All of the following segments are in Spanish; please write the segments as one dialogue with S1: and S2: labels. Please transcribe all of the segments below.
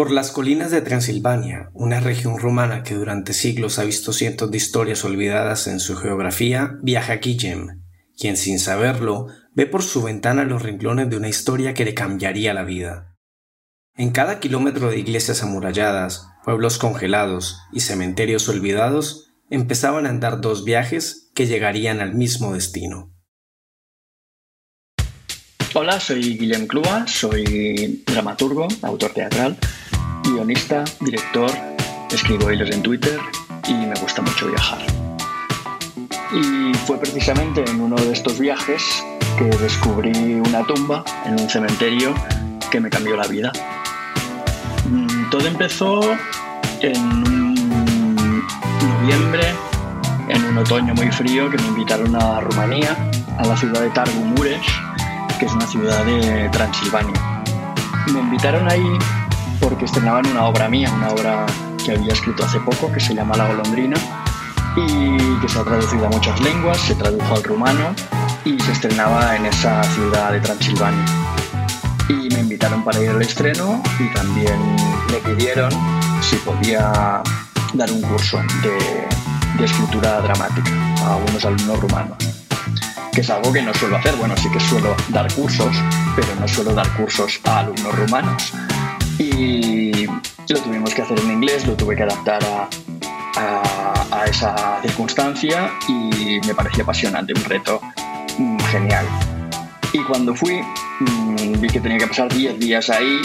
S1: Por las colinas de Transilvania, una región romana que durante siglos ha visto cientos de historias olvidadas en su geografía, viaja Guillem, quien sin saberlo ve por su ventana los renglones de una historia que le cambiaría la vida. En cada kilómetro de iglesias amuralladas, pueblos congelados y cementerios olvidados, empezaban a andar dos viajes que llegarían al mismo destino.
S2: Hola, soy Guillem Clua, soy dramaturgo, autor teatral guionista, director, escribo hilos en Twitter y me gusta mucho viajar. Y fue precisamente en uno de estos viajes que descubrí una tumba en un cementerio que me cambió la vida. Mm, todo empezó en noviembre, en un otoño muy frío, que me invitaron a Rumanía, a la ciudad de Targu Mures, que es una ciudad de Transilvania. Me invitaron ahí porque estrenaban una obra mía, una obra que había escrito hace poco, que se llama La golondrina, y que se ha traducido a muchas lenguas, se tradujo al rumano y se estrenaba en esa ciudad de Transilvania. Y me invitaron para ir al estreno y también me pidieron si podía dar un curso de, de escritura dramática a unos alumnos rumanos que es algo que no suelo hacer. Bueno, sí que suelo dar cursos, pero no suelo dar cursos a alumnos rumanos. Y lo tuvimos que hacer en inglés, lo tuve que adaptar a, esa circunstancia y me parecía apasionante, un reto mm, genial. Y cuando fui, mm, vi que tenía que pasar 10 días ahí,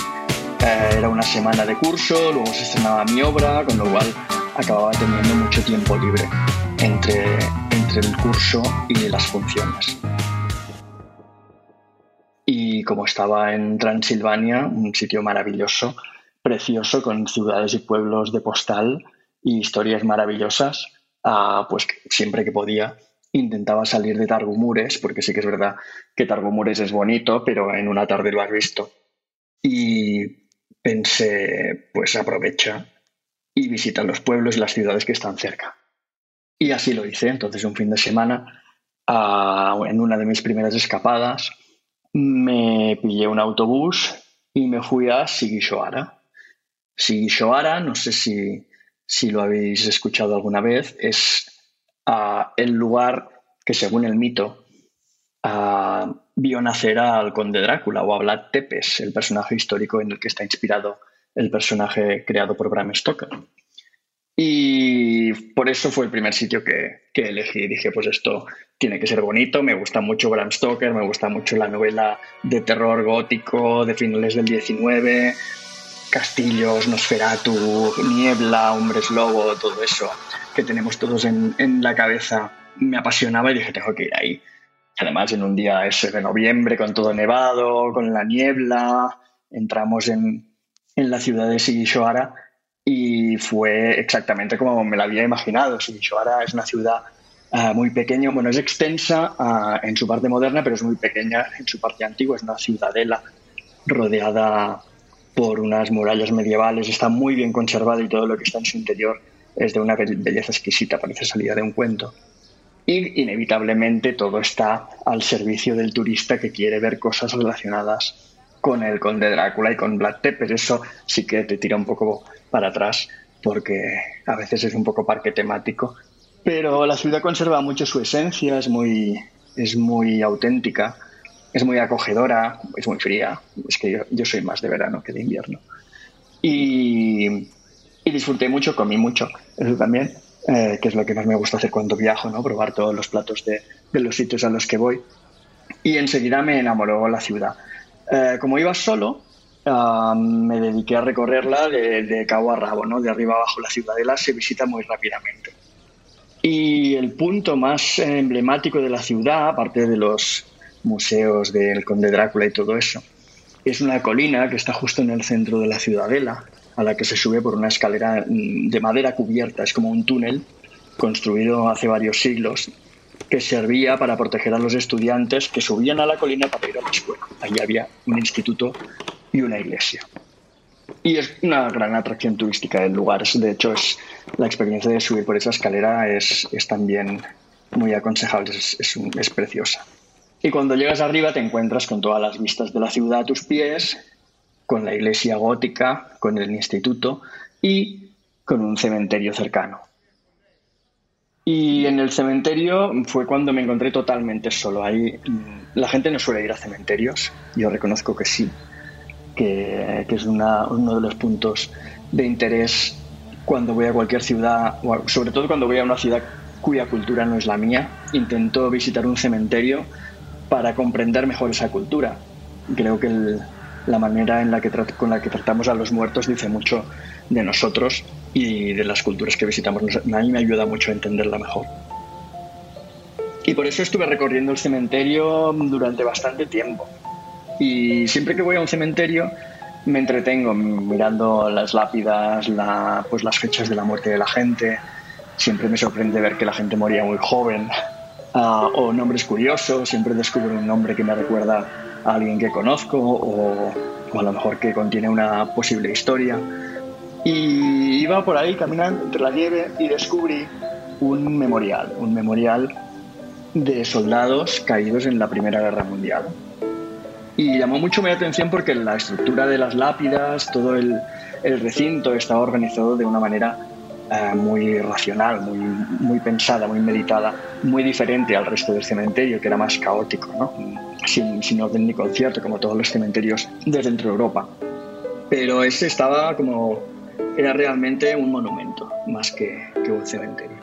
S2: eh, era una semana de curso, luego se estrenaba mi obra, con lo cual acababa teniendo mucho tiempo libre entre, entre el curso y las funciones como estaba en Transilvania, un sitio maravilloso, precioso, con ciudades y pueblos de postal y historias maravillosas, ah, pues siempre que podía intentaba salir de Targumures, porque sí que es verdad que Targumures es bonito, pero en una tarde lo has visto. Y pensé, pues aprovecha y visita los pueblos y las ciudades que están cerca. Y así lo hice. Entonces, un fin de semana, ah, en una de mis primeras escapadas, me pillé un autobús y me fui a Sigishoara. Sigishoara, no sé si, si lo habéis escuchado alguna vez, es ah, el lugar que según el mito uh, vio nacer al conde Drácula o a Vlad Tepes, el personaje histórico en el que está inspirado el personaje creado por Bram Stoker. Y por eso fue el primer sitio que, que elegí. Dije, pues esto tiene que ser bonito. Me gusta mucho Bram Stoker, me gusta mucho la novela de terror gótico de finales del 19, castillos, Nosferatu, niebla, hombres lobo, todo eso que tenemos todos en, la cabeza. Me apasionaba y dije, tengo que ir ahí. Además, en un día ese de noviembre, con todo nevado, con la niebla, entramos en, la ciudad de Sigishoara y fue exactamente como me la había imaginado. Sigishoara es una ciudad uh, muy pequeña, bueno, es extensa uh, en su parte moderna, pero es muy pequeña en su parte antigua. Es una ciudadela rodeada por unas murallas medievales, está muy bien conservada y todo lo que está en su interior es de una belleza exquisita, parece salida de un cuento. Y inevitablemente todo está al servicio del turista que quiere ver cosas relacionadas con el conde Drácula y con Vlad Tepes. Eso sí que te tira un poco para atrás porque a veces es un poco parque temático. Pero la ciudad conserva mucho su esencia, es muy, es muy auténtica, es muy acogedora, es muy fría. Es que yo, soy más de verano que de invierno. Y, disfruté mucho, comí mucho, eso también, eh, que es lo que más me gusta hacer cuando viajo, ¿no? probar todos los platos de, de los sitios a los que voy. Y enseguida me enamoró la ciudad. Eh, como iba solo, me dediqué a recorrerla de, de, cabo a rabo, ¿no? de arriba abajo. La ciudadela se visita muy rápidamente. Y el punto más emblemático de la ciudad, aparte de los museos del conde Drácula y todo eso, es una colina que está justo en el centro de la ciudadela, a la que se sube por una escalera mm, de madera cubierta. Es como un túnel construido hace varios siglos que servía para proteger a los estudiantes que subían a la colina para ir a la escuela. Allí había un instituto y una iglesia. Y es una gran atracción turística del lugar. De hecho, es, la experiencia de subir por esa escalera es, es también muy aconsejable, es, es, preciosa. Y cuando llegas arriba te encuentras con todas las vistas de la ciudad a tus pies, con la iglesia gótica, con el instituto y con un cementerio cercano. Y en el cementerio fue cuando me encontré totalmente solo. Ahí mm, la gente no suele ir a cementerios, yo reconozco que sí, que, es uno de los puntos de interés cuando voy a cualquier ciudad, sobre todo cuando voy a una ciudad cuya cultura no es la mía. Intento visitar un cementerio para comprender mejor esa cultura. Creo que la manera con la que tratamos a los muertos dice mucho de nosotros y de las culturas que visitamos. A mí me ayuda mucho a entenderla mejor. Y por eso estuve recorriendo el cementerio durante bastante tiempo. Y siempre que voy a un cementerio me entretengo mirando las lápidas, pues las fechas de la muerte de la gente. Siempre me sorprende ver que la gente moría muy joven. Uh, o nombres curiosos, siempre descubro un nombre que me recuerda a alguien que conozco o, o a lo mejor que contiene una posible historia. Y iba por ahí caminando entre la nieve y descubrí un memorial, un memorial de soldados caídos en la Primera Guerra Mundial. Y llamó mucho mi atención porque la estructura de las lápidas, todo el, recinto estaba organizado de una manera eh, muy racional, muy, muy pensada, muy meditada, muy diferente al resto del cementerio, que era más caótico, ¿no? sin, sin orden ni concierto, como todos los cementerios de dentro de Europa. Pero ese estaba como era realmente un monumento más que, que un cementerio.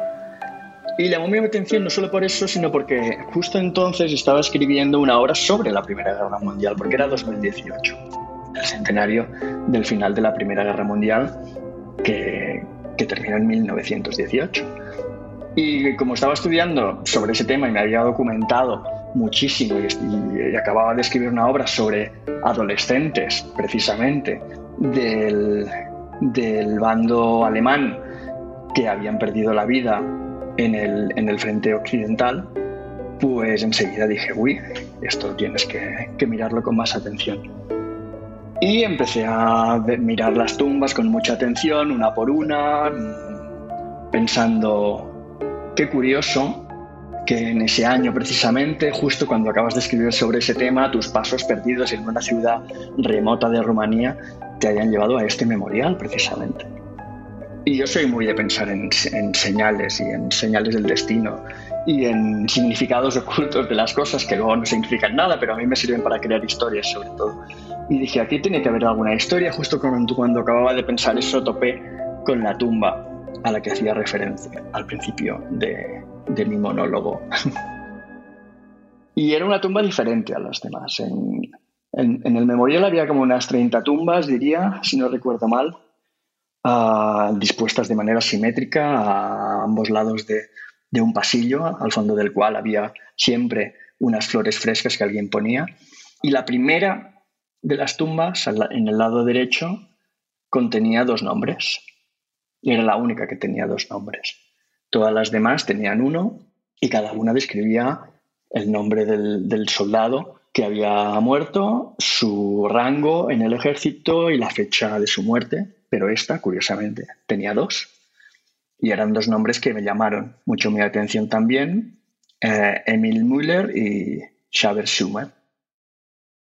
S2: Y llamó mi atención no solo por eso, sino porque justo entonces estaba escribiendo una obra sobre la Primera Guerra Mundial, porque era 2018, el centenario del final de la Primera Guerra Mundial, que, que terminó en 1918. Y como estaba estudiando sobre ese tema y me había documentado muchísimo y, y, acababa de escribir una obra sobre adolescentes, precisamente, del, del bando alemán que habían perdido la vida en el, en el frente occidental, pues enseguida dije, uy, esto tienes que mirarlo con más atención. Y empecé a mirar las tumbas con mucha atención, una por una, pensando, qué curioso que en ese año precisamente, justo cuando acabas de escribir sobre ese tema, tus pasos perdidos en una ciudad remota de Rumanía te hayan llevado a este memorial precisamente. Y yo soy muy de pensar en, señales y en señales del destino y en significados ocultos de las cosas que luego no significan nada, pero a mí me sirven para crear historias sobre todo. Y dije, aquí tiene que haber alguna historia. Justo cuando, cuando acababa de pensar eso, topé con la tumba a la que hacía referencia al principio de, de mi monólogo. y era una tumba diferente a las demás. En, en, el memorial había como unas 30 tumbas, diría, si no recuerdo mal, dispuestas de manera simétrica a ambos lados de, un pasillo, al fondo del cual había siempre unas flores frescas que alguien ponía. Y la primera de las tumbas, en el lado derecho, contenía dos nombres. Era la única que tenía dos nombres. Todas las demás tenían uno y cada una describía el nombre del soldado que había muerto, su rango en el ejército y la fecha de su muerte, pero esta, curiosamente, tenía dos. Y eran dos nombres que me llamaron mucho mi atención también, eh, Emil Müller y Xaver Schumer.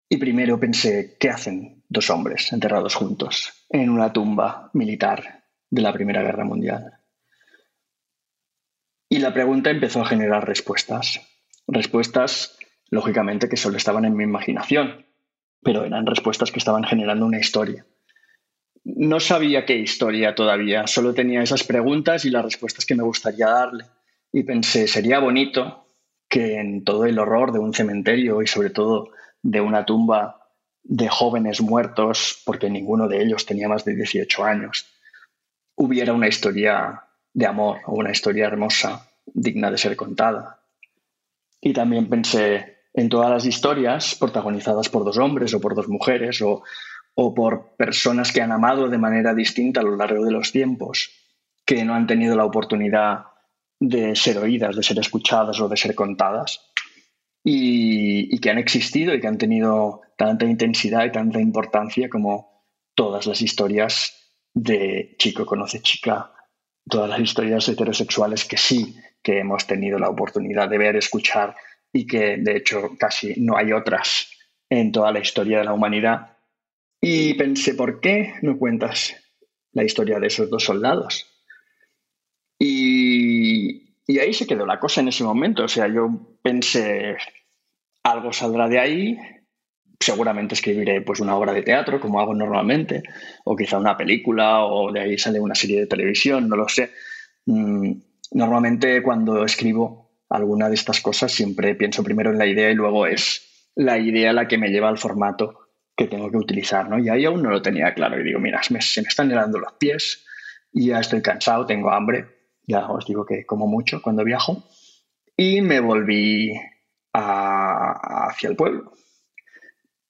S2: Y primero pensé, ¿qué hacen dos hombres enterrados juntos en una tumba militar de la Primera Guerra Mundial? Y la pregunta empezó a generar respuestas. Respuestas lógicamente que solo estaban en mi imaginación, pero eran respuestas que estaban generando una historia. No sabía qué historia todavía, solo tenía esas preguntas y las respuestas que me gustaría darle. Y pensé, sería bonito que en todo el horror de un cementerio y sobre todo de una tumba de jóvenes muertos, porque ninguno de ellos tenía más de 18 años, hubiera una historia de amor o una historia hermosa, digna de ser contada. Y también pensé en todas las historias protagonizadas por dos hombres o por dos mujeres o, o por personas que han amado de manera distinta a lo largo de los tiempos, que no han tenido la oportunidad de ser oídas, de ser escuchadas o de ser contadas y, que han existido y que han tenido tanta intensidad y tanta importancia como todas las historias de chico conoce chica, todas las historias heterosexuales que sí que hemos tenido la oportunidad de ver, escuchar y que de hecho casi no hay otras en toda la historia de la humanidad. Y pensé, ¿por qué no cuentas la historia de esos dos soldados? Y ahí se quedó la cosa en ese momento. O sea, yo pensé, algo saldrá de ahí, seguramente escribiré pues una obra de teatro, como hago normalmente, o quizá una película, o de ahí sale una serie de televisión, no lo sé. Mm, normalmente cuando escribo alguna de estas cosas siempre pienso primero en la idea y luego es la idea la que me lleva al formato que tengo que utilizar, ¿no? Y ahí aún no lo tenía claro y digo, mira, se me, están helando los pies, y ya estoy cansado, tengo hambre, ya os digo que como mucho cuando viajo, y me volví hacia el pueblo.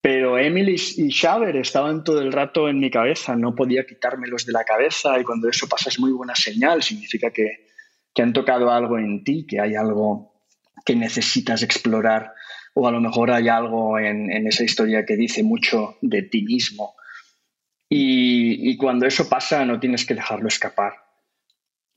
S2: Pero Emily y Xaver estaban todo el rato en mi cabeza, no podía quitármelos de la cabeza y cuando eso pasa es muy buena señal, significa que, que han tocado algo en ti, que hay algo que necesitas explorar o a lo mejor hay algo en, esa historia que dice mucho de ti mismo. Y, cuando eso pasa no tienes que dejarlo escapar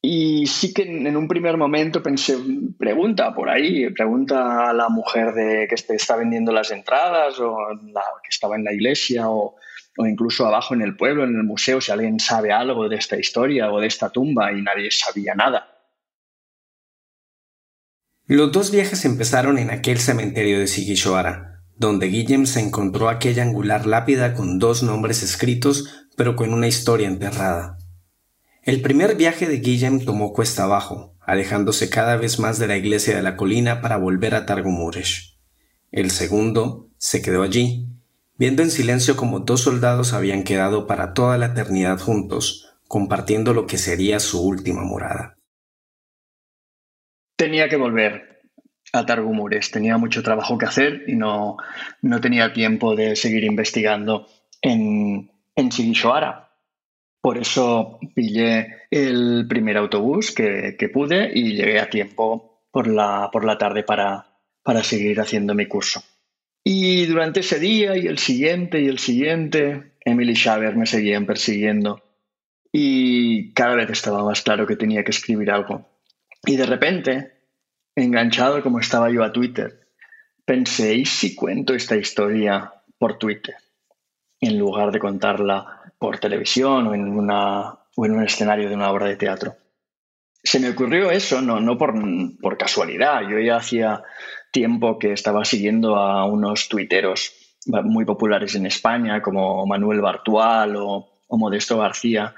S2: y sí que en un primer momento pensé, pregunta por ahí, pregunta a la mujer de que está vendiendo las entradas o la que estaba en la iglesia o, o, incluso abajo en el pueblo, en el museo, si alguien sabe algo de esta historia o de esta tumba y nadie sabía nada.
S1: Los dos viajes empezaron en aquel cementerio de Sigishoara, donde Guillem se encontró aquella angular lápida con dos nombres escritos, pero con una historia enterrada. El primer viaje de Guillem tomó cuesta abajo, alejándose cada vez más de la iglesia de la colina para volver a Targumuresh. El segundo se quedó allí, viendo en silencio como dos soldados habían quedado para toda la eternidad juntos, compartiendo lo que sería su última morada.
S2: Tenía que volver a Targumures, tenía mucho trabajo que hacer y no, no tenía tiempo de seguir investigando en, en por eso pillé el primer autobús que, pude y llegué a tiempo por la, por la tarde para, para seguir haciendo mi curso. Y durante ese día y el siguiente y el siguiente, Emily y Xaver me seguían persiguiendo. Y cada vez estaba más claro que tenía que escribir algo. Y de repente, enganchado como estaba yo a Twitter, pensé, ¿y si cuento esta historia por Twitter? En lugar de contarla por televisión o en, una, o en un escenario de una obra de teatro. Se me ocurrió eso, no, no por, por casualidad. Yo ya hacía tiempo que estaba siguiendo a unos tuiteros muy populares en España, como Manuel Bartual o, o, Modesto García,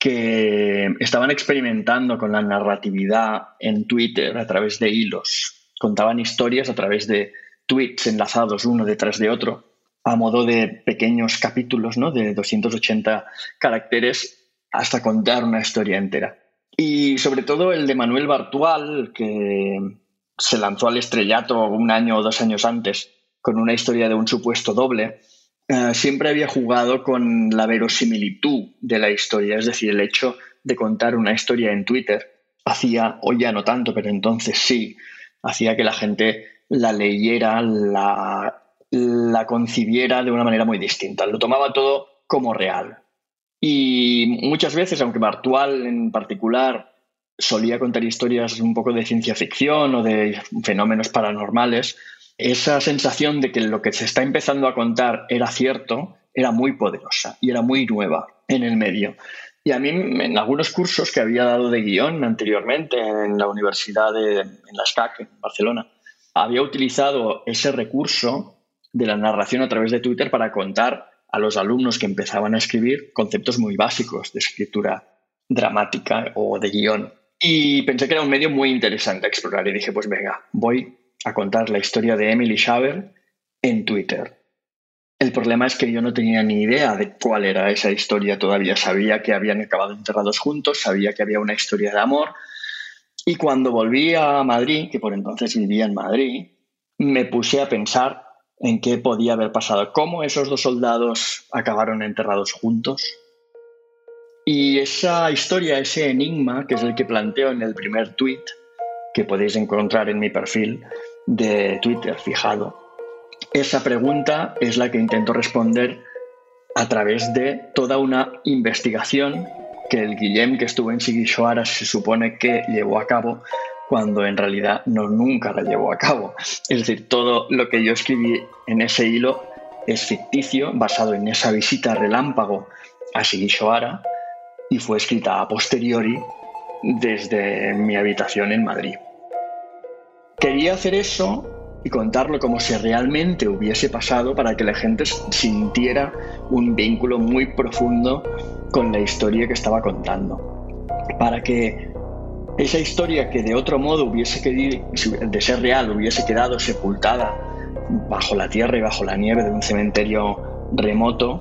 S2: que estaban experimentando con la narratividad en Twitter a través de hilos. Contaban historias a través de tweets enlazados uno detrás de otro a modo de pequeños capítulos, ¿no? De 280 caracteres hasta contar una historia entera. Y sobre todo el de Manuel Bartual, que se lanzó al estrellato un año o dos años antes con una historia de un supuesto doble, eh, siempre había jugado con la verosimilitud de la historia, es decir, el hecho de contar una historia en Twitter hacía, hoy ya no tanto, pero entonces sí, hacía que la gente la leyera, la la concibiera de una manera muy distinta. Lo tomaba todo como real. Y muchas veces, aunque Bartual en particular solía contar historias un poco de ciencia ficción o de fenómenos paranormales, esa sensación de que lo que se está empezando a contar era cierto era muy poderosa y era muy nueva en el medio. Y a mí, en algunos cursos que había dado de guion anteriormente en la Universidad de en la SCAC, en Barcelona, había utilizado ese recurso de la narración a través de Twitter para contar a los alumnos que empezaban a escribir conceptos muy básicos de escritura dramática o de guion. Y pensé que era un medio muy interesante a explorar y dije, pues venga, voy a contar la historia de Emily Schaber en Twitter. El problema es que yo no tenía ni idea de cuál era esa historia todavía. Sabía que habían acabado enterrados juntos, sabía que había una historia de amor. Y cuando volví a Madrid, que por entonces vivía en Madrid, me puse a pensar en qué podía haber pasado, cómo esos dos soldados acabaron enterrados juntos. Y esa historia, ese enigma, que es el que planteo en el primer tweet, que podéis encontrar en mi perfil de Twitter fijado, esa pregunta es la que intento responder a través de toda una investigación que el Guillem que estuvo en Sigishwara se supone que llevó a cabo cuando en realidad no nunca la llevó a cabo. Es decir, todo lo que yo escribí en ese hilo es ficticio, basado en esa visita relámpago a Sigishwara y fue escrita a posteriori desde mi habitación en Madrid. Quería hacer eso y contarlo como si realmente hubiese pasado para que la gente sintiera un vínculo muy profundo con la historia que estaba contando. Para que esa historia que de otro modo hubiese querido, de ser real, hubiese quedado sepultada bajo la tierra y bajo la nieve de un cementerio remoto,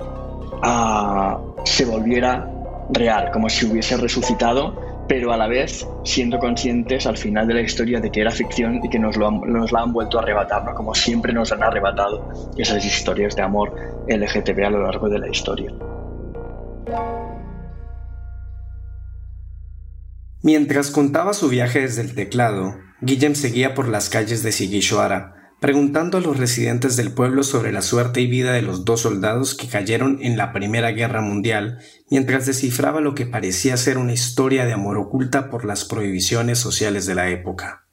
S2: ah, se volviera real, como si hubiese resucitado pero a la vez siendo conscientes al final de la historia de que era ficción y que nos, nos la han vuelto a arrebatar, como siempre nos han arrebatado esas historias de amor LGTB a lo largo de la historia.
S1: Mientras contaba su viaje desde el teclado, Guillem seguía por las calles de Sigishoara, preguntando a los residentes del pueblo sobre la suerte y vida de los dos soldados que cayeron en la Primera Guerra Mundial, mientras descifraba lo que parecía ser una historia de amor oculta por las prohibiciones sociales de la época.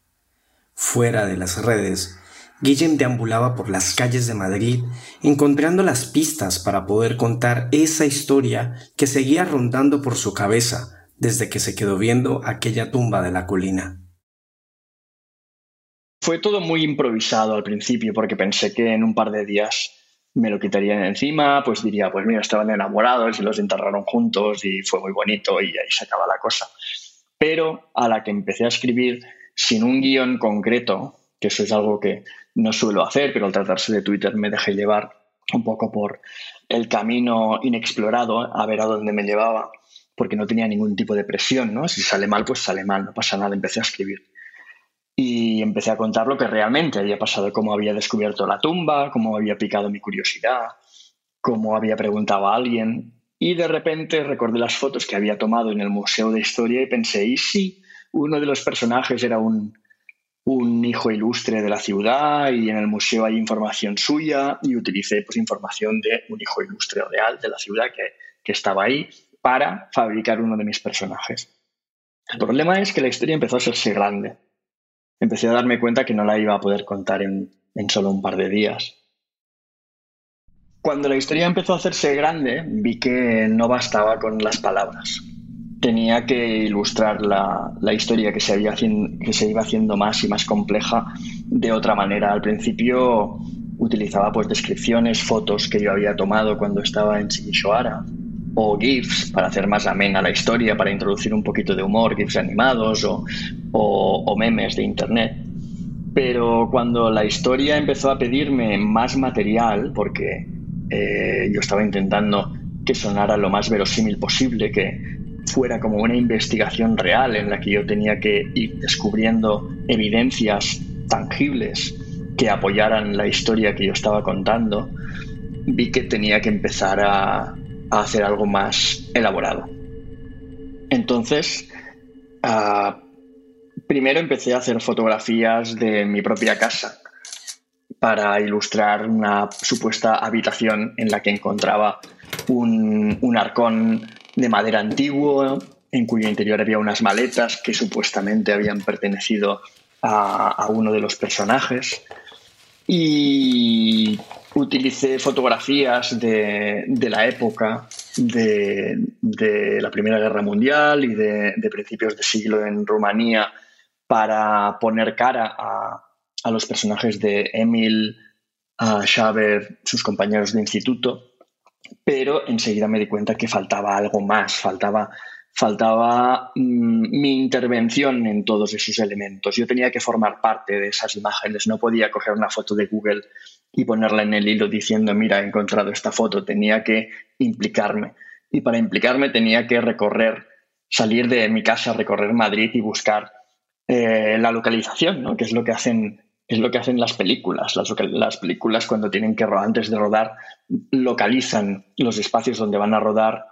S1: Fuera de las redes, Guillem deambulaba por las calles de Madrid, encontrando las pistas para poder contar esa historia que seguía rondando por su cabeza desde que se quedó viendo aquella tumba de la colina.
S2: Fue todo muy improvisado al principio porque pensé que en un par de días me lo quitarían encima, pues diría, pues mira, estaban enamorados y los enterraron juntos y fue muy bonito y ahí se acaba la cosa. Pero a la que empecé a escribir sin un guion concreto, que eso es algo que no suelo hacer, pero al tratarse de Twitter me dejé llevar un poco por el camino inexplorado, a ver a dónde me llevaba, porque no tenía ningún tipo de presión, ¿no? Si sale mal, pues sale mal, no pasa nada, empecé a escribir y empecé a contar lo que realmente había pasado, cómo había descubierto la tumba, cómo había picado mi curiosidad, cómo había preguntado a alguien. Y de repente recordé las fotos que había tomado en el Museo de Historia y pensé, ¿y si uno de los personajes era un, un hijo ilustre de la ciudad y en el museo hay información suya y utilicé pues, información de un hijo ilustre real de la ciudad que, que estaba ahí para fabricar uno de mis personajes. El problema es que la historia empezó a hacerse grande empecé a darme cuenta que no la iba a poder contar en, solo un par de días. Cuando la historia empezó a hacerse grande, vi que no bastaba con las palabras. Tenía que ilustrar la, historia que se, había, que se iba haciendo más y más compleja de otra manera. Al principio utilizaba pues descripciones, fotos que yo había tomado cuando estaba en Shigishoara o GIFs para hacer más amena la historia, para introducir un poquito de humor, GIFs animados o, o, memes de Internet. Pero cuando la historia empezó a pedirme más material, porque eh, yo estaba intentando que sonara lo más verosímil posible, que fuera como una investigación real en la que yo tenía que ir descubriendo evidencias tangibles que apoyaran la historia que yo estaba contando, vi que tenía que empezar a, a hacer algo más elaborado. Entonces, ah, primero empecé a hacer fotografías de mi propia casa para ilustrar una supuesta habitación en la que encontraba un, un arcón de madera antiguo, en cuyo interior había unas maletas que supuestamente habían pertenecido a, a uno de los personajes. Y utilicé fotografías de, la época de, la Primera Guerra Mundial y de, principios de siglo en Rumanía para poner cara a, los personajes de Emil, a Schaber, sus compañeros de instituto, pero enseguida me di cuenta que faltaba algo más, faltaba, faltaba mm, mi intervención en todos esos elementos. Yo tenía que formar parte de esas imágenes, no podía coger una foto de Google y ponerla en el hilo diciendo, mira, he encontrado esta foto, tenía que implicarme. Y para implicarme tenía que recorrer, salir de mi casa, recorrer Madrid y buscar eh, la localización, ¿no? que es lo que hacen es lo que hacen las películas. Las, las, películas cuando tienen que antes de rodar localizan los espacios donde van a rodar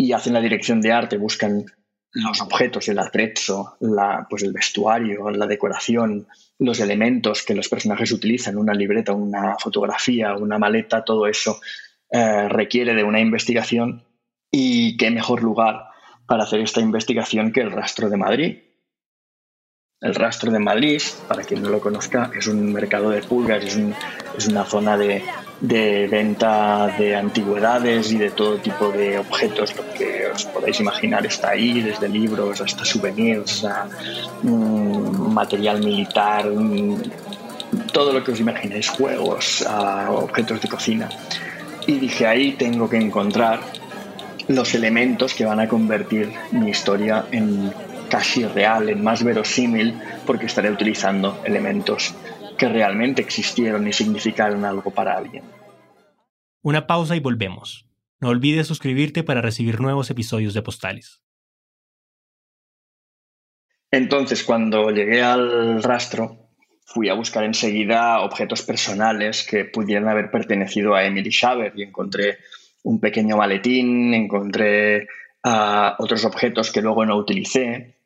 S2: y hacen la dirección de arte, buscan los objetos, el atrezzo, la, pues el vestuario, la decoración, los elementos que los personajes utilizan, una libreta, una fotografía, una maleta, todo eso eh, requiere de una investigación y qué mejor lugar para hacer esta investigación que el rastro de Madrid. El rastro de Madrid, para quien no lo conozca, es un mercado de pulgas, es, es una zona de, de venta de antigüedades y de todo tipo de objetos, lo que os podáis imaginar está ahí, desde libros hasta souvenirs, mm, material militar, mm, todo lo que os imaginéis, juegos, objetos de cocina. Y dije, ahí tengo que encontrar los elementos que van a convertir mi historia en casi real, en más verosímil, porque estaré utilizando elementos que realmente existieron y significaron algo para alguien.
S3: Una pausa y volvemos. No olvides suscribirte para recibir nuevos episodios de Postales.
S2: Entonces, cuando llegué al rastro, fui a buscar enseguida objetos personales que pudieran haber pertenecido a Emily Schaber y encontré un pequeño maletín, encontré ah, otros objetos que luego no utilicé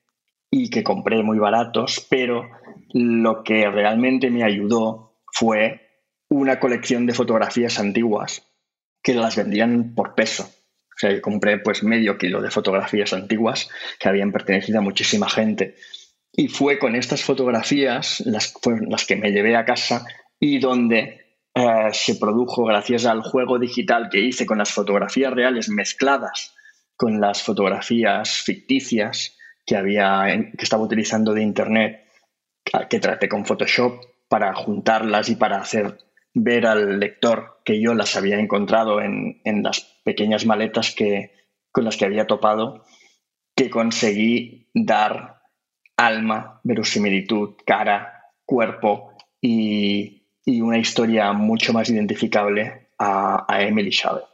S2: y que compré muy baratos, pero lo que realmente me ayudó fue una colección de fotografías antiguas que las vendían por peso. O sea, yo compré pues medio kilo de fotografías antiguas que habían pertenecido a muchísima gente. Y fue con estas fotografías las, las que me llevé a casa y donde eh, se produjo, gracias al juego digital que hice con las fotografías reales mezcladas con las fotografías ficticias que, había, que estaba utilizando de Internet, que traté con Photoshop para juntarlas y para hacer ver al lector que yo las había encontrado en, las pequeñas maletas que, con las que había topado, que conseguí dar alma, verosimilitud, cara, cuerpo y, una historia mucho más identificable a, a Emily Chavez.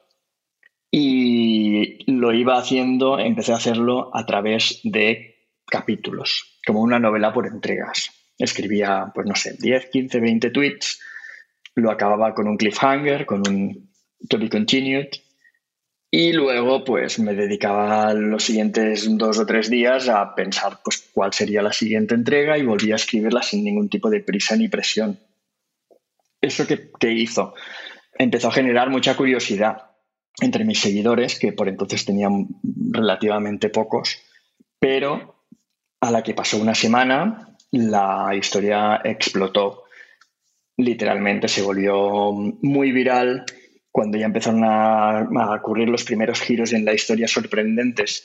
S2: Y lo iba haciendo, empecé a hacerlo a través de capítulos, como una novela por entregas. Escribía, pues no sé, 10, 15, 20 tweets, lo acababa con un cliffhanger, con un to be continued, y luego pues me dedicaba los siguientes dos o tres días a pensar pues cuál sería la siguiente entrega y volvía a escribirla sin ningún tipo de prisa ni presión. ¿Eso qué, qué hizo? Empezó a generar mucha curiosidad entre mis seguidores, que por entonces tenían relativamente pocos, pero a la que pasó una semana, la historia explotó. Literalmente se volvió muy viral cuando ya empezaron a, ocurrir los primeros giros en la historia sorprendentes.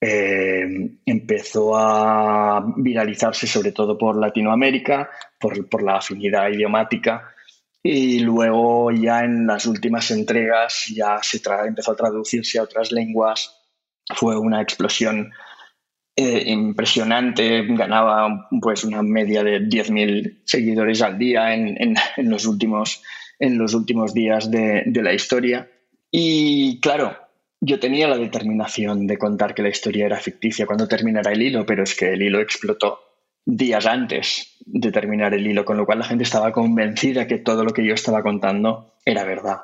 S2: Eh, empezó a viralizarse sobre todo por Latinoamérica, por, por la afinidad idiomática y luego ya en las últimas entregas ya se empezó a traducirse a otras lenguas. Fue una explosión eh, impresionante. Ganaba pues una media de 10.000 seguidores al día en, los, últimos, en los últimos días de, de la historia. Y claro, yo tenía la determinación de contar que la historia era ficticia cuando terminara el hilo, pero es que el hilo explotó días antes de terminar el hilo, con lo cual la gente estaba convencida que todo lo que yo estaba contando era verdad.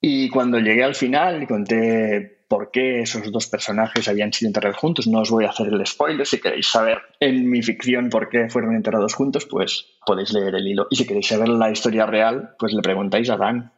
S2: Y cuando llegué al final y conté por qué esos dos personajes habían sido enterrados juntos, no os voy a hacer el spoiler, si queréis saber en mi ficción por qué fueron enterrados juntos, pues podéis leer el hilo. Y si queréis saber la historia real, pues le preguntáis a Dan.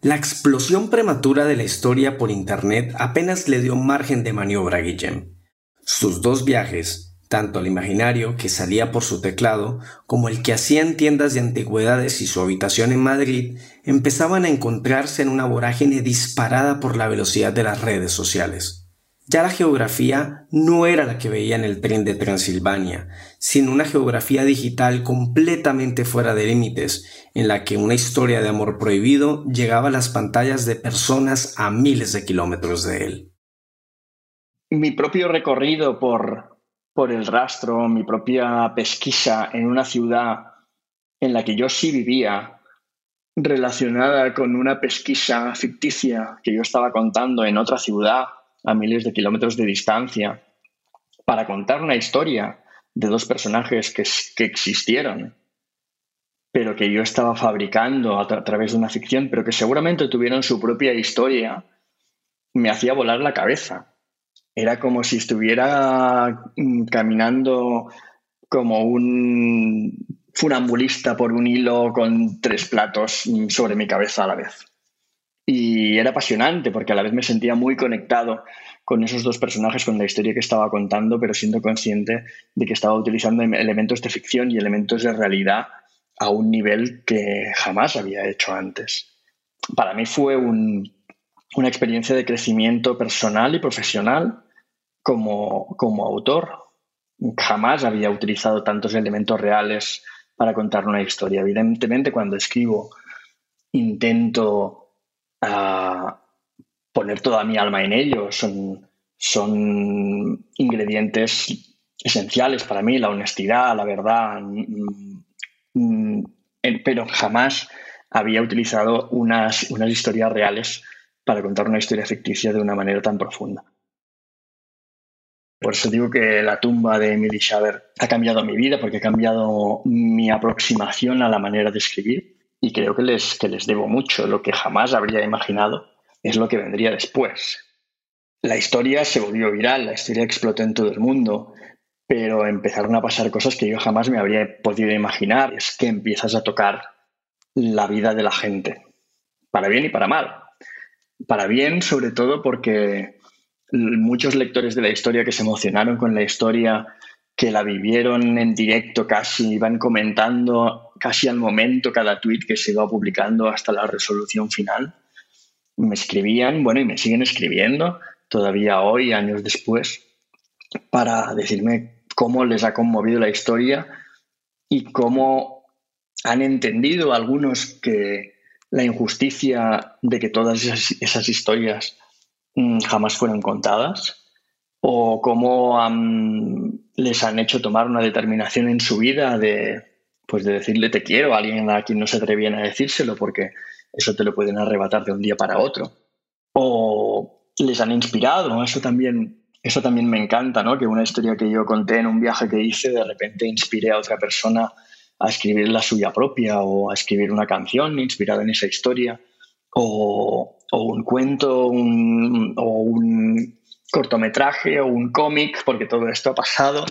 S1: La explosión prematura de la historia por Internet apenas le dio margen de maniobra a Guillem. Sus dos viajes, tanto el imaginario que salía por su teclado como el que hacía en tiendas de antigüedades y su habitación en Madrid empezaban a encontrarse en una vorágine disparada por la velocidad de las redes sociales. Ya la geografía no era la que veía en el tren de Transilvania, sino una geografía digital completamente fuera de límites, en la que una historia de amor prohibido llegaba a las pantallas de personas a miles de kilómetros de él.
S2: mi propio recorrido por, por el rastro, mi propia pesquisa en una ciudad en la que yo sí vivía, relacionada con una pesquisa ficticia que yo estaba contando en otra ciudad a miles de kilómetros de distancia, para contar una historia de dos personajes que, que existieron, pero que yo estaba fabricando a, través de una ficción, pero que seguramente tuvieron su propia historia, me hacía volar la cabeza. Era como si estuviera mm, caminando como un funambulista por un hilo con tres platos mm, sobre mi cabeza a la vez. Y era apasionante porque a la vez me sentía muy conectado con esos dos personajes, con la historia que estaba contando, pero siendo consciente de que estaba utilizando em, elementos de ficción y elementos de realidad a un nivel que jamás había hecho antes. Para mí fue una experiencia de crecimiento personal y profesional como, como autor. Jamás había utilizado tantos elementos reales para contar una historia. Evidentemente, cuando escribo, intento ah, poner toda mi alma en ello. Son, son ingredientes esenciales para mí, la honestidad, la verdad, mm, Mm, pero jamás había utilizado unas, unas historias reales para contar una historia ficticia de una manera tan profunda. Por eso digo que la tumba de Emily Schaber ha cambiado mi vida, porque ha cambiado mi aproximación a la manera de escribir y creo que les, que les debo mucho. Lo que jamás habría imaginado es lo que vendría después. La historia se volvió viral, la historia explotó en todo el mundo pero empezaron a pasar cosas que yo jamás me habría podido imaginar. Es que empiezas a tocar la vida de la gente, para bien y para mal. Para bien, sobre todo porque muchos lectores de la historia que se emocionaron con la historia, que la vivieron en directo casi, iban comentando casi al momento cada tweet que se iba publicando hasta la resolución final, me escribían, bueno, y me siguen escribiendo todavía hoy, años después, para decirme cómo les ha conmovido la historia y cómo han entendido algunos que la injusticia de que todas esas, historias mm, jamás fueron contadas o cómo les han hecho tomar una determinación en su vida de, pues de decirle te quiero a alguien a quien no se atrevían a decírselo porque eso te lo pueden arrebatar de un día para otro. O les han inspirado, eso también eso también me encanta, ¿no? Que una historia que yo conté en un viaje que hice, de repente inspiré a otra persona a escribir la suya propia o a escribir una canción inspirada en esa historia o, un cuento o un cortometraje o un cómic, porque todo esto ha pasado.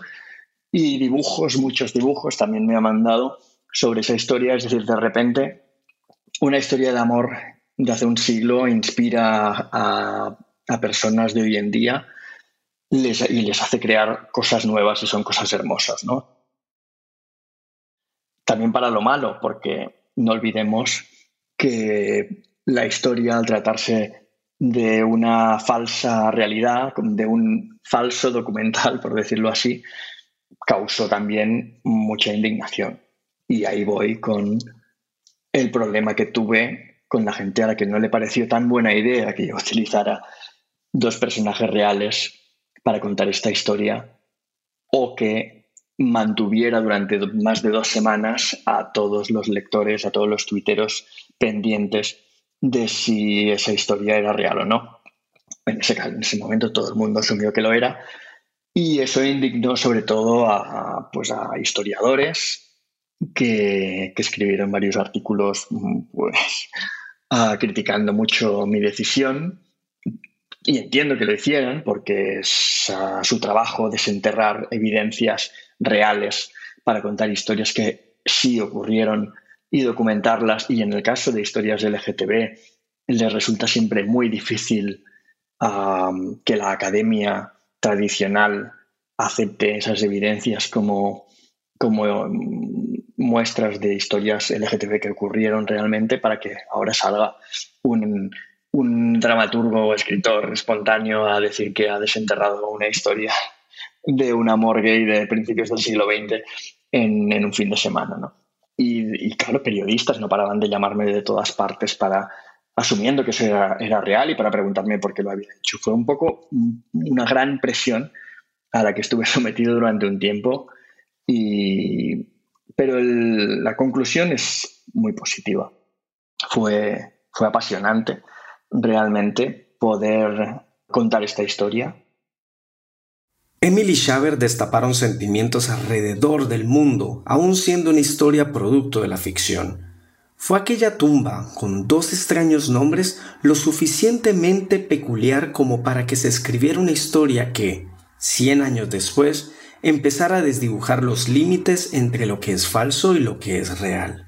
S2: Y dibujos, muchos dibujos también me ha mandado sobre esa historia. Es decir, de repente una historia de amor de hace un siglo inspira a, a personas de hoy en día y les hace crear cosas nuevas y son cosas hermosas, ¿no? También para lo malo, porque no olvidemos que la historia, al tratarse de una falsa realidad, de un falso documental, por decirlo así, causó también mucha indignación. Y ahí voy con el problema que tuve con la gente a la que no le pareció tan buena idea que yo utilizara dos personajes reales para contar esta historia o que mantuviera durante más de dos semanas a todos los lectores, a todos los tuiteros pendientes de si esa historia era real o no. En ese, en ese momento todo el mundo asumió que lo era y eso indignó sobre todo a, pues a historiadores que, que escribieron varios artículos pues, criticando mucho mi decisión y entiendo que lo hicieran porque es su trabajo desenterrar evidencias reales para contar historias que sí ocurrieron y documentarlas. Y en el caso de historias LGTB, les resulta siempre muy difícil que la academia tradicional acepte esas evidencias como, como mm, muestras de historias LGTB que ocurrieron realmente para que ahora salga un, un dramaturgo o escritor espontáneo a decir que ha desenterrado una historia de un amor gay de principios del siglo XX en, un fin de semana. ¿no? Y, claro, periodistas no paraban de llamarme de todas partes para asumiendo que eso era, real y para preguntarme por qué lo había hecho. Fue un poco una gran presión a la que estuve sometido durante un tiempo, y, pero la conclusión es muy positiva. Fue, fue apasionante realmente poder contar esta historia.
S1: Emily y destaparon sentimientos alrededor del mundo, aun siendo una historia producto de la ficción. Fue aquella tumba, con dos extraños nombres, lo suficientemente peculiar como para que se escribiera una historia que, cien años después, empezara a desdibujar los límites entre lo que es falso y lo que es real.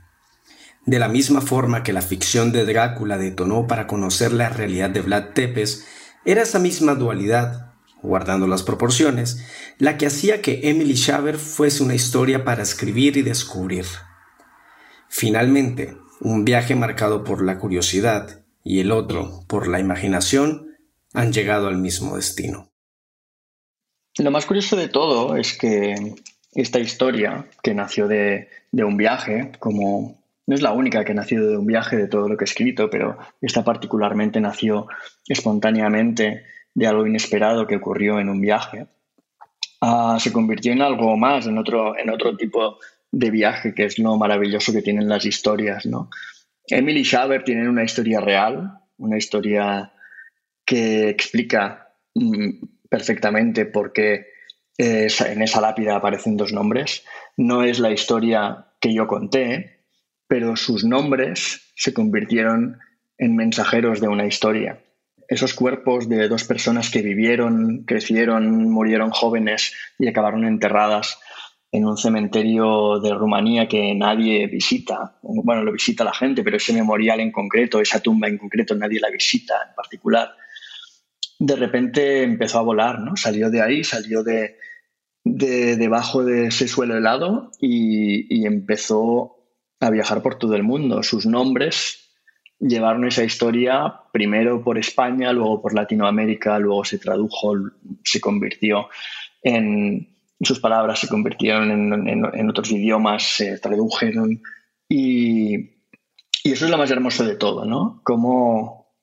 S1: De la misma forma que la ficción de Drácula detonó para conocer la realidad de Vlad Tepes, era esa misma dualidad, guardando las proporciones, la que hacía que Emily Schaber fuese una historia para escribir y descubrir. Finalmente, un viaje marcado por la curiosidad y el otro por la imaginación han llegado al mismo destino.
S2: Lo más curioso de todo es que esta historia, que nació de, un viaje, como no es la única que ha nacido de un viaje de todo lo que he escrito, pero esta particularmente nació espontáneamente de algo inesperado que ocurrió en un viaje, ah, se convirtió en algo más, en otro, en otro tipo de viaje, que es lo maravilloso que tienen las historias, ¿no? Emily Schaber tiene una historia real, una historia que explica mm, perfectamente por qué en esa lápida aparecen dos nombres. No es la historia que yo conté, pero sus nombres se convirtieron en mensajeros de una historia. Esos cuerpos de dos personas que vivieron, crecieron, murieron jóvenes y acabaron enterradas en un cementerio de Rumanía que nadie visita. Bueno, lo visita la gente, pero ese memorial en concreto, esa tumba en concreto, nadie la visita en particular. De repente empezó a volar, ¿no? Salió de ahí, salió de, debajo de ese suelo helado y, empezó a viajar por todo el mundo. Sus nombres llevaron esa historia primero por España, luego por Latinoamérica, luego se tradujo, se convirtió en, sus palabras se convirtieron en, otros idiomas, se tradujeron y, eso es lo más hermoso de todo, ¿no? Como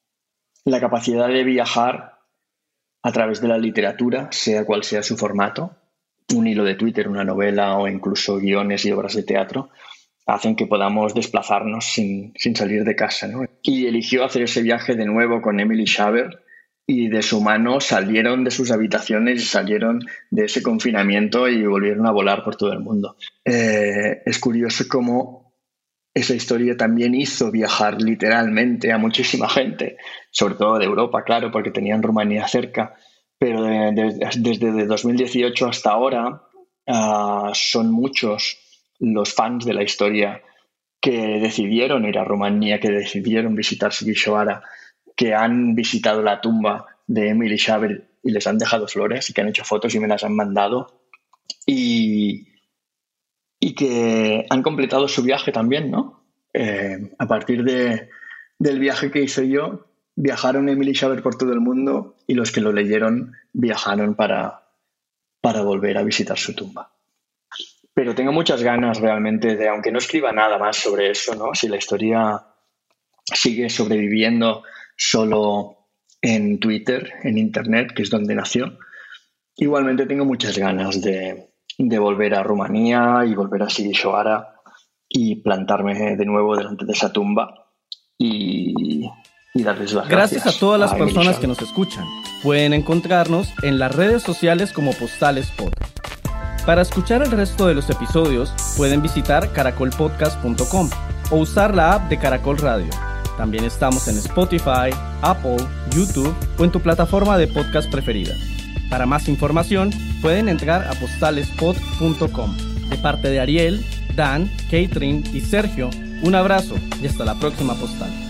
S2: la capacidad de viajar a través de la literatura, sea cual sea su formato, un hilo de Twitter, una novela o incluso guiones y obras de teatro, hacen que podamos desplazarnos sin, sin salir de casa. ¿no? Y eligió hacer ese viaje de nuevo con Emily Schaber, y de su mano salieron de sus habitaciones y salieron de ese confinamiento y volvieron a volar por todo el mundo. Eh, es curioso cómo esa historia también hizo viajar literalmente a muchísima gente, sobre todo de Europa, claro, porque tenían Rumanía cerca, pero desde 2018 hasta ahora ah, son muchos los fans de la historia que decidieron ir a Rumanía, que decidieron visitar Sigishawara que han visitado la tumba de Emily Schaber y les han dejado flores y que han hecho fotos y me las han mandado. Y, y que han completado su viaje también, ¿no? Eh, a partir de, del viaje que hice yo, viajaron Emily Schaber por todo el mundo y los que lo leyeron viajaron para, para volver a visitar su tumba. Pero tengo muchas ganas realmente de, aunque no escriba nada más sobre eso, ¿no? Si la historia sigue sobreviviendo solo en Twitter, en Internet, que es donde nació. Igualmente tengo muchas ganas de, volver a Rumanía y volver a Sigishoara y plantarme de nuevo delante de esa tumba y, darles las
S4: gracias.
S2: Gracias
S4: a todas las personas que nos escuchan. Pueden encontrarnos en las redes sociales como Postales Pod. Para escuchar el resto de los episodios, pueden visitar caracolpodcast.com o usar la app de Caracol Radio. También estamos en Spotify, Apple, YouTube o en tu plataforma de podcast preferida. Para más información, pueden entrar a postalespod.com. De parte de Ariel, Dan, Catherine y Sergio, un abrazo y hasta la próxima postal.